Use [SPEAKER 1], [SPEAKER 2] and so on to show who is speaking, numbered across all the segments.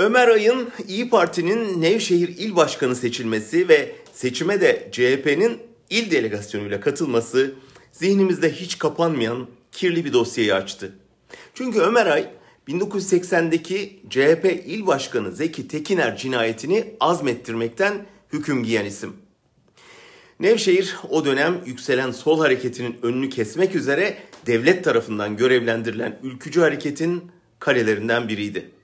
[SPEAKER 1] Ömer Ay'ın İyi Parti'nin Nevşehir İl Başkanı seçilmesi ve seçime de CHP'nin il delegasyonuyla katılması zihnimizde hiç kapanmayan kirli bir dosyayı açtı. Çünkü Ömer Ay 1980'deki CHP İl Başkanı Zeki Tekiner cinayetini azmettirmekten hüküm giyen isim. Nevşehir o dönem yükselen sol hareketinin önünü kesmek üzere devlet tarafından görevlendirilen ülkücü hareketin kalelerinden biriydi.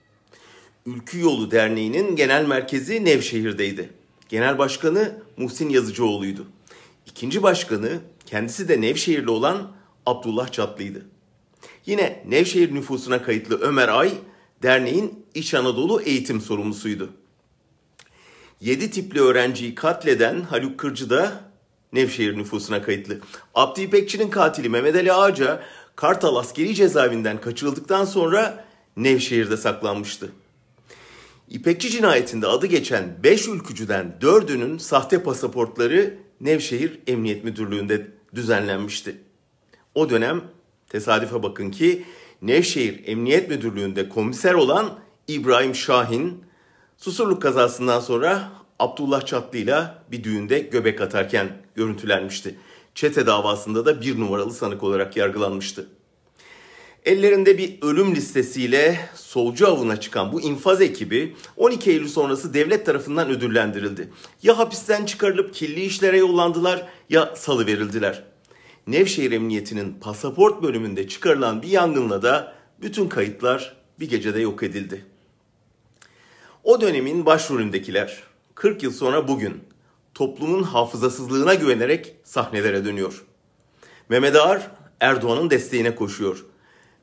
[SPEAKER 1] Ülkü Yolu Derneği'nin genel merkezi Nevşehir'deydi. Genel başkanı Muhsin Yazıcıoğlu'ydu. İkinci başkanı kendisi de Nevşehirli olan Abdullah Çatlı'ydı. Yine Nevşehir nüfusuna kayıtlı Ömer Ay, derneğin İç Anadolu eğitim sorumlusuydu. Yedi tipli öğrenciyi katleden Haluk Kırcı da Nevşehir nüfusuna kayıtlı. Abdi İpekçi'nin katili Mehmet Ali Ağaca Kartal askeri cezaevinden kaçırıldıktan sonra Nevşehir'de saklanmıştı. İpekçi cinayetinde adı geçen 5 ülkücüden 4'ünün sahte pasaportları Nevşehir Emniyet Müdürlüğü'nde düzenlenmişti. O dönem tesadüfe bakın ki Nevşehir Emniyet Müdürlüğü'nde komiser olan İbrahim Şahin Susurluk kazasından sonra Abdullah Çatlı ile bir düğünde göbek atarken görüntülenmişti. Çete davasında da bir numaralı sanık olarak yargılanmıştı. Ellerinde bir ölüm listesiyle solcu avına çıkan bu infaz ekibi 12 Eylül sonrası devlet tarafından ödüllendirildi. Ya hapisten çıkarılıp kirli işlere yollandılar ya salı verildiler. Nevşehir Emniyeti'nin pasaport bölümünde çıkarılan bir yangınla da bütün kayıtlar bir gecede yok edildi. O dönemin başrolündekiler 40 yıl sonra bugün toplumun hafızasızlığına güvenerek sahnelere dönüyor. Mehmet Ağar Erdoğan'ın desteğine koşuyor.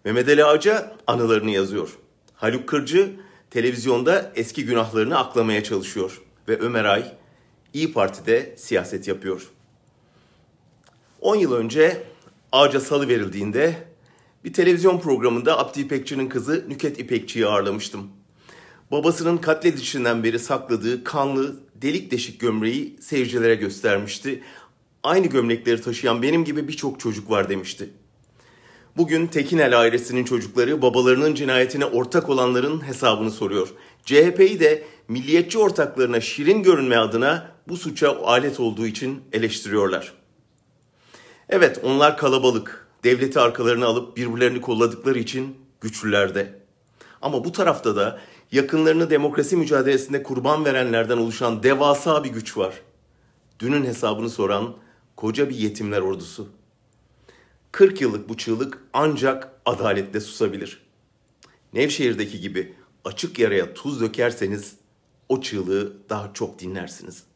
[SPEAKER 1] Mehmet Ali Ağaca anılarını yazıyor. Haluk Kırcı televizyonda eski günahlarını aklamaya çalışıyor. Ve Ömer Ay İyi Parti'de siyaset yapıyor. 10 yıl önce Ağaca salı verildiğinde bir televizyon programında Abdi İpekçi'nin kızı Nüket İpekçi'yi ağırlamıştım. Babasının katledişinden beri sakladığı kanlı delik deşik gömleği seyircilere göstermişti. Aynı gömlekleri taşıyan benim gibi birçok çocuk var demişti. Bugün Tekinel ailesinin çocukları babalarının cinayetine ortak olanların hesabını soruyor. CHP'yi de milliyetçi ortaklarına şirin görünme adına bu suça alet olduğu için eleştiriyorlar. Evet onlar kalabalık, devleti arkalarına alıp birbirlerini kolladıkları için güçlülerde. Ama bu tarafta da yakınlarını demokrasi mücadelesinde kurban verenlerden oluşan devasa bir güç var. Dünün hesabını soran koca bir yetimler ordusu. 40 yıllık bu çığlık ancak adaletle susabilir. Nevşehir'deki gibi açık yaraya tuz dökerseniz o çığlığı daha çok dinlersiniz.''